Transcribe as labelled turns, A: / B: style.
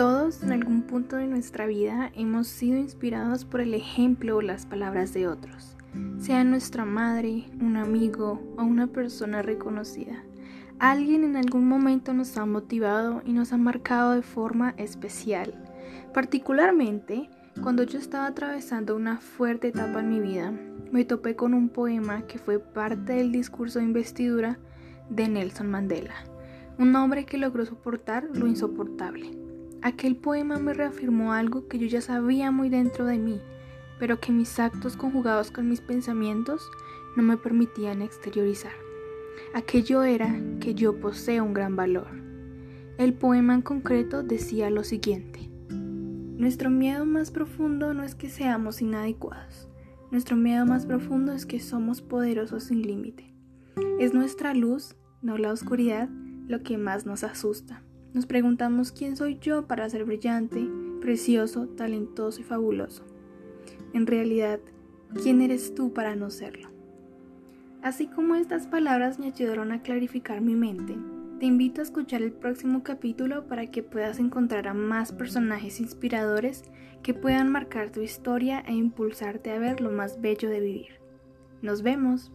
A: Todos en algún punto de nuestra vida hemos sido inspirados por el ejemplo o las palabras de otros, sea nuestra madre, un amigo o una persona reconocida. Alguien en algún momento nos ha motivado y nos ha marcado de forma especial. Particularmente, cuando yo estaba atravesando una fuerte etapa en mi vida, me topé con un poema que fue parte del discurso de investidura de Nelson Mandela, un hombre que logró soportar lo insoportable. Aquel poema me reafirmó algo que yo ya sabía muy dentro de mí, pero que mis actos conjugados con mis pensamientos no me permitían exteriorizar. Aquello era que yo poseo un gran valor. El poema en concreto decía lo siguiente. Nuestro miedo más profundo no es que seamos inadecuados. Nuestro miedo más profundo es que somos poderosos sin límite. Es nuestra luz, no la oscuridad, lo que más nos asusta. Nos preguntamos quién soy yo para ser brillante, precioso, talentoso y fabuloso. En realidad, ¿quién eres tú para no serlo? Así como estas palabras me ayudaron a clarificar mi mente, te invito a escuchar el próximo capítulo para que puedas encontrar a más personajes inspiradores que puedan marcar tu historia e impulsarte a ver lo más bello de vivir. Nos vemos.